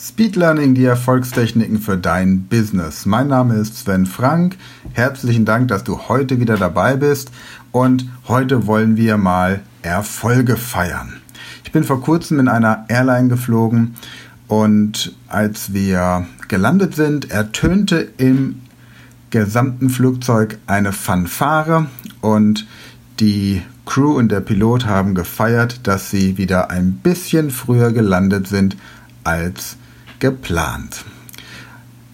Speed Learning, die Erfolgstechniken für dein Business. Mein Name ist Sven Frank. Herzlichen Dank, dass du heute wieder dabei bist. Und heute wollen wir mal Erfolge feiern. Ich bin vor kurzem in einer Airline geflogen und als wir gelandet sind, ertönte im gesamten Flugzeug eine Fanfare und die Crew und der Pilot haben gefeiert, dass sie wieder ein bisschen früher gelandet sind als geplant.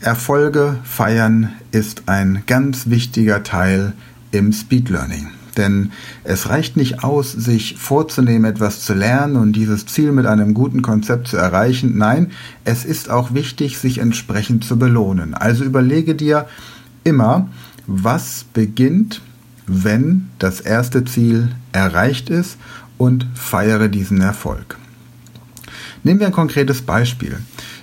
Erfolge feiern ist ein ganz wichtiger Teil im Speed Learning. Denn es reicht nicht aus, sich vorzunehmen, etwas zu lernen und dieses Ziel mit einem guten Konzept zu erreichen. Nein, es ist auch wichtig, sich entsprechend zu belohnen. Also überlege dir immer, was beginnt, wenn das erste Ziel erreicht ist und feiere diesen Erfolg. Nehmen wir ein konkretes Beispiel.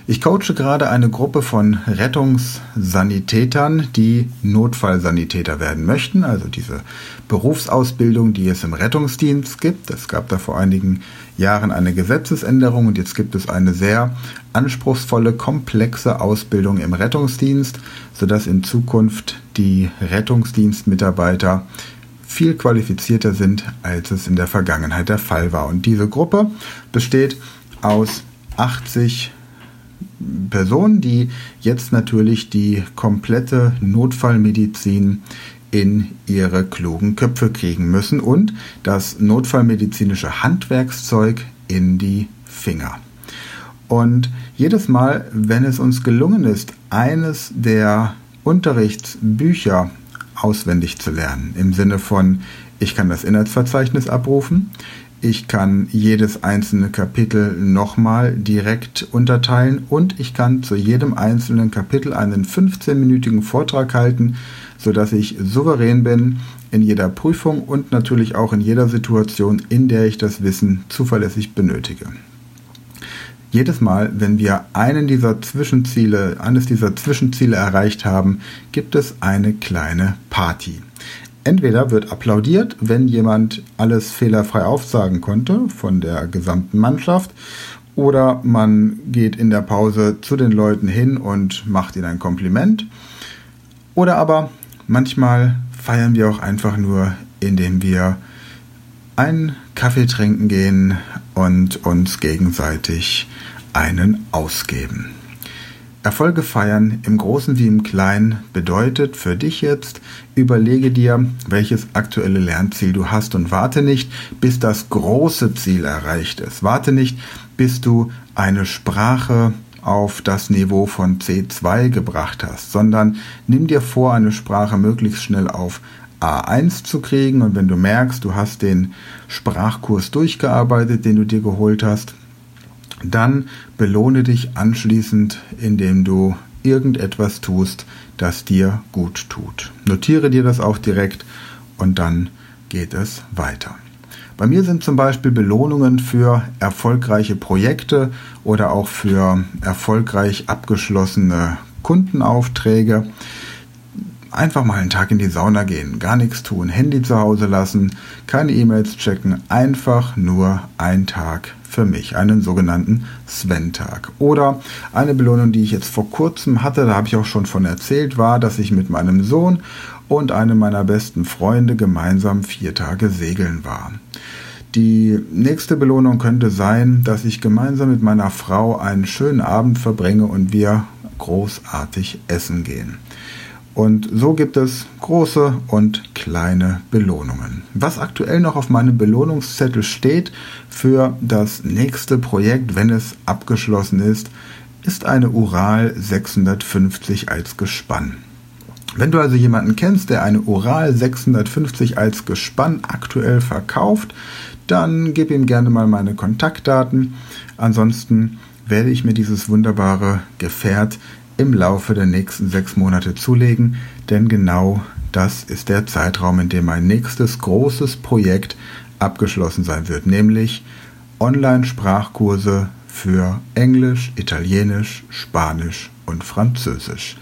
Ich coache gerade eine Gruppe von Rettungssanitätern, die Notfallsanitäter werden möchten, also diese Berufsausbildung, die es im Rettungsdienst gibt. Es gab da vor einigen Jahren eine Gesetzesänderung und jetzt gibt es eine sehr anspruchsvolle, komplexe Ausbildung im Rettungsdienst, sodass in Zukunft die Rettungsdienstmitarbeiter viel qualifizierter sind, als es in der Vergangenheit der Fall war. Und diese Gruppe besteht aus 80 Personen, die jetzt natürlich die komplette Notfallmedizin in ihre klugen Köpfe kriegen müssen und das notfallmedizinische Handwerkszeug in die Finger. Und jedes Mal, wenn es uns gelungen ist, eines der Unterrichtsbücher auswendig zu lernen, im Sinne von, ich kann das Inhaltsverzeichnis abrufen, ich kann jedes einzelne Kapitel nochmal direkt unterteilen und ich kann zu jedem einzelnen Kapitel einen 15-minütigen Vortrag halten, sodass ich souverän bin in jeder Prüfung und natürlich auch in jeder Situation, in der ich das Wissen zuverlässig benötige. Jedes Mal, wenn wir einen dieser Zwischenziele, eines dieser Zwischenziele erreicht haben, gibt es eine kleine Party. Entweder wird applaudiert, wenn jemand alles fehlerfrei aufsagen konnte von der gesamten Mannschaft, oder man geht in der Pause zu den Leuten hin und macht ihnen ein Kompliment. Oder aber manchmal feiern wir auch einfach nur, indem wir einen Kaffee trinken gehen und uns gegenseitig einen ausgeben. Erfolge feiern im Großen wie im Kleinen bedeutet für dich jetzt, überlege dir, welches aktuelle Lernziel du hast und warte nicht, bis das große Ziel erreicht ist. Warte nicht, bis du eine Sprache auf das Niveau von C2 gebracht hast, sondern nimm dir vor, eine Sprache möglichst schnell auf A1 zu kriegen und wenn du merkst, du hast den Sprachkurs durchgearbeitet, den du dir geholt hast, dann belohne dich anschließend, indem du irgendetwas tust, das dir gut tut. Notiere dir das auch direkt und dann geht es weiter. Bei mir sind zum Beispiel Belohnungen für erfolgreiche Projekte oder auch für erfolgreich abgeschlossene Kundenaufträge. Einfach mal einen Tag in die Sauna gehen, gar nichts tun, Handy zu Hause lassen, keine E-Mails checken, einfach nur ein Tag für mich, einen sogenannten Sven-Tag. Oder eine Belohnung, die ich jetzt vor kurzem hatte, da habe ich auch schon von erzählt, war, dass ich mit meinem Sohn und einem meiner besten Freunde gemeinsam vier Tage segeln war. Die nächste Belohnung könnte sein, dass ich gemeinsam mit meiner Frau einen schönen Abend verbringe und wir großartig essen gehen. Und so gibt es große und kleine Belohnungen. Was aktuell noch auf meinem Belohnungszettel steht für das nächste Projekt, wenn es abgeschlossen ist, ist eine Ural 650 als Gespann. Wenn du also jemanden kennst, der eine Ural 650 als Gespann aktuell verkauft, dann gib ihm gerne mal meine Kontaktdaten. Ansonsten werde ich mir dieses wunderbare Gefährt im Laufe der nächsten sechs Monate zulegen, denn genau das ist der Zeitraum, in dem mein nächstes großes Projekt abgeschlossen sein wird, nämlich Online-Sprachkurse für Englisch, Italienisch, Spanisch und Französisch.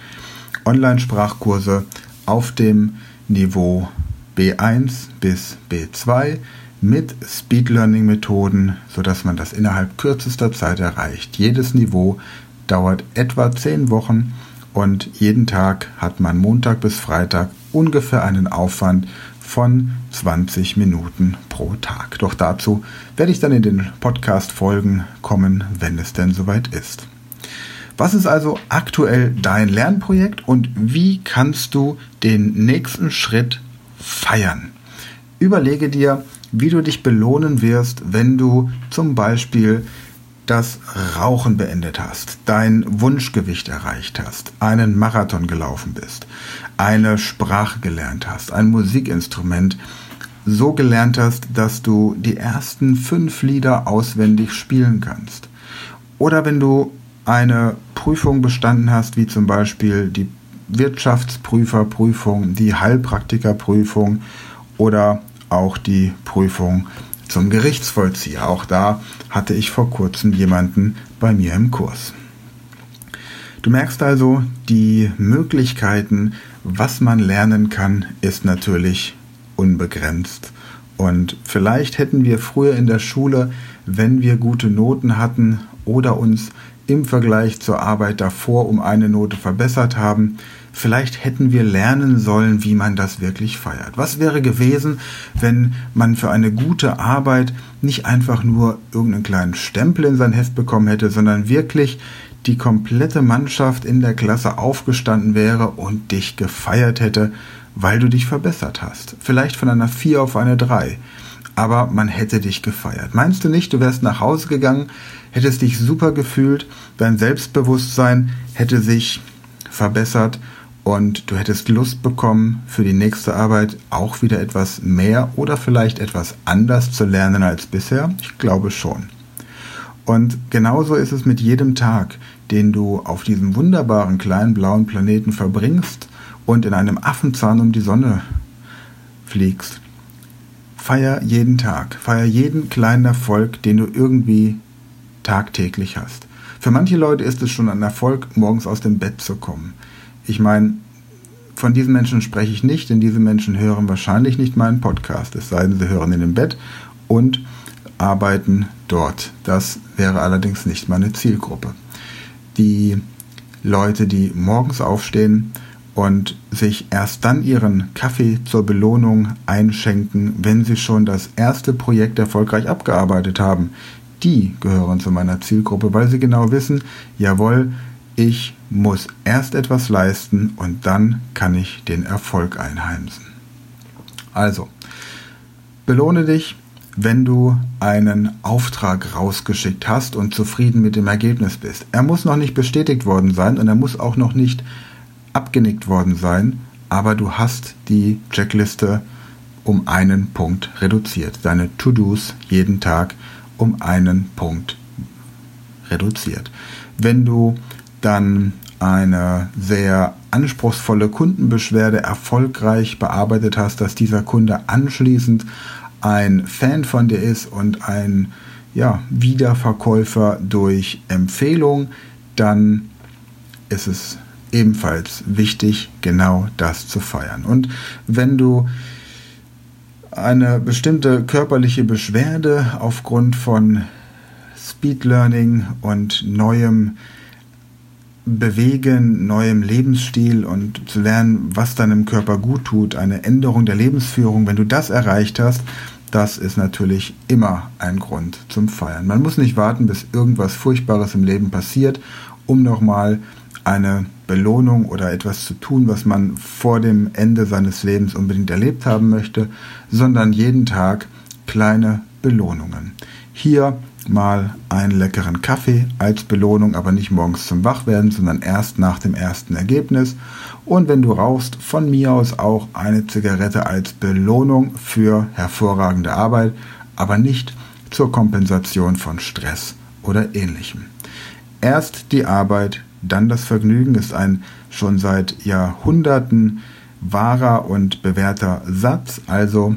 Online-Sprachkurse auf dem Niveau B1 bis B2 mit Speed Learning Methoden, sodass man das innerhalb kürzester Zeit erreicht. Jedes Niveau dauert etwa 10 Wochen und jeden Tag hat man Montag bis Freitag ungefähr einen Aufwand von 20 Minuten pro Tag. Doch dazu werde ich dann in den Podcast-Folgen kommen, wenn es denn soweit ist. Was ist also aktuell dein Lernprojekt und wie kannst du den nächsten Schritt feiern? Überlege dir, wie du dich belohnen wirst, wenn du zum Beispiel das Rauchen beendet hast, dein Wunschgewicht erreicht hast, einen Marathon gelaufen bist, eine Sprache gelernt hast, ein Musikinstrument so gelernt hast, dass du die ersten fünf Lieder auswendig spielen kannst. Oder wenn du eine Prüfung bestanden hast, wie zum Beispiel die Wirtschaftsprüferprüfung, die Heilpraktikerprüfung oder auch die Prüfung zum Gerichtsvollzieher. Auch da hatte ich vor kurzem jemanden bei mir im Kurs. Du merkst also, die Möglichkeiten, was man lernen kann, ist natürlich unbegrenzt. Und vielleicht hätten wir früher in der Schule, wenn wir gute Noten hatten oder uns im Vergleich zur Arbeit davor um eine Note verbessert haben, Vielleicht hätten wir lernen sollen, wie man das wirklich feiert. Was wäre gewesen, wenn man für eine gute Arbeit nicht einfach nur irgendeinen kleinen Stempel in sein Heft bekommen hätte, sondern wirklich die komplette Mannschaft in der Klasse aufgestanden wäre und dich gefeiert hätte, weil du dich verbessert hast. Vielleicht von einer 4 auf eine 3. Aber man hätte dich gefeiert. Meinst du nicht, du wärst nach Hause gegangen, hättest dich super gefühlt, dein Selbstbewusstsein hätte sich verbessert und du hättest Lust bekommen, für die nächste Arbeit auch wieder etwas mehr oder vielleicht etwas anders zu lernen als bisher? Ich glaube schon. Und genauso ist es mit jedem Tag, den du auf diesem wunderbaren kleinen blauen Planeten verbringst und in einem Affenzahn um die Sonne fliegst. Feier jeden Tag, feier jeden kleinen Erfolg, den du irgendwie tagtäglich hast. Für manche Leute ist es schon ein Erfolg, morgens aus dem Bett zu kommen. Ich meine, von diesen Menschen spreche ich nicht, denn diese Menschen hören wahrscheinlich nicht meinen Podcast, es sei denn, sie hören in dem Bett und arbeiten dort. Das wäre allerdings nicht meine Zielgruppe. Die Leute, die morgens aufstehen und sich erst dann ihren Kaffee zur Belohnung einschenken, wenn sie schon das erste Projekt erfolgreich abgearbeitet haben, die gehören zu meiner Zielgruppe, weil sie genau wissen, jawohl, ich muss erst etwas leisten und dann kann ich den Erfolg einheimsen. Also, belohne dich, wenn du einen Auftrag rausgeschickt hast und zufrieden mit dem Ergebnis bist. Er muss noch nicht bestätigt worden sein und er muss auch noch nicht abgenickt worden sein, aber du hast die Checkliste um einen Punkt reduziert. Deine To-Dos jeden Tag um einen Punkt reduziert. Wenn du dann eine sehr anspruchsvolle Kundenbeschwerde erfolgreich bearbeitet hast, dass dieser Kunde anschließend ein Fan von dir ist und ein ja, Wiederverkäufer durch Empfehlung, dann ist es ebenfalls wichtig, genau das zu feiern. Und wenn du eine bestimmte körperliche Beschwerde aufgrund von Speed Learning und neuem Bewegen, neuem Lebensstil und zu lernen, was deinem Körper gut tut, eine Änderung der Lebensführung, wenn du das erreicht hast, das ist natürlich immer ein Grund zum Feiern. Man muss nicht warten, bis irgendwas Furchtbares im Leben passiert, um nochmal eine Belohnung oder etwas zu tun, was man vor dem Ende seines Lebens unbedingt erlebt haben möchte, sondern jeden Tag kleine Belohnungen. Hier mal einen leckeren Kaffee als Belohnung, aber nicht morgens zum Wachwerden, sondern erst nach dem ersten Ergebnis. Und wenn du rauchst, von mir aus auch eine Zigarette als Belohnung für hervorragende Arbeit, aber nicht zur Kompensation von Stress oder ähnlichem. Erst die Arbeit, dann das Vergnügen ist ein schon seit Jahrhunderten wahrer und bewährter Satz. Also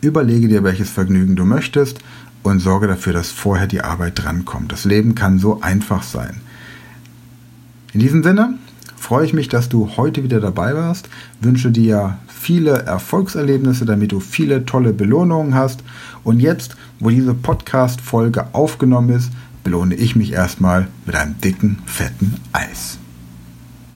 überlege dir, welches Vergnügen du möchtest und sorge dafür, dass vorher die Arbeit drankommt. Das Leben kann so einfach sein. In diesem Sinne freue ich mich, dass du heute wieder dabei warst, wünsche dir viele Erfolgserlebnisse, damit du viele tolle Belohnungen hast. Und jetzt, wo diese Podcast-Folge aufgenommen ist, belohne ich mich erstmal mit einem dicken, fetten Eis.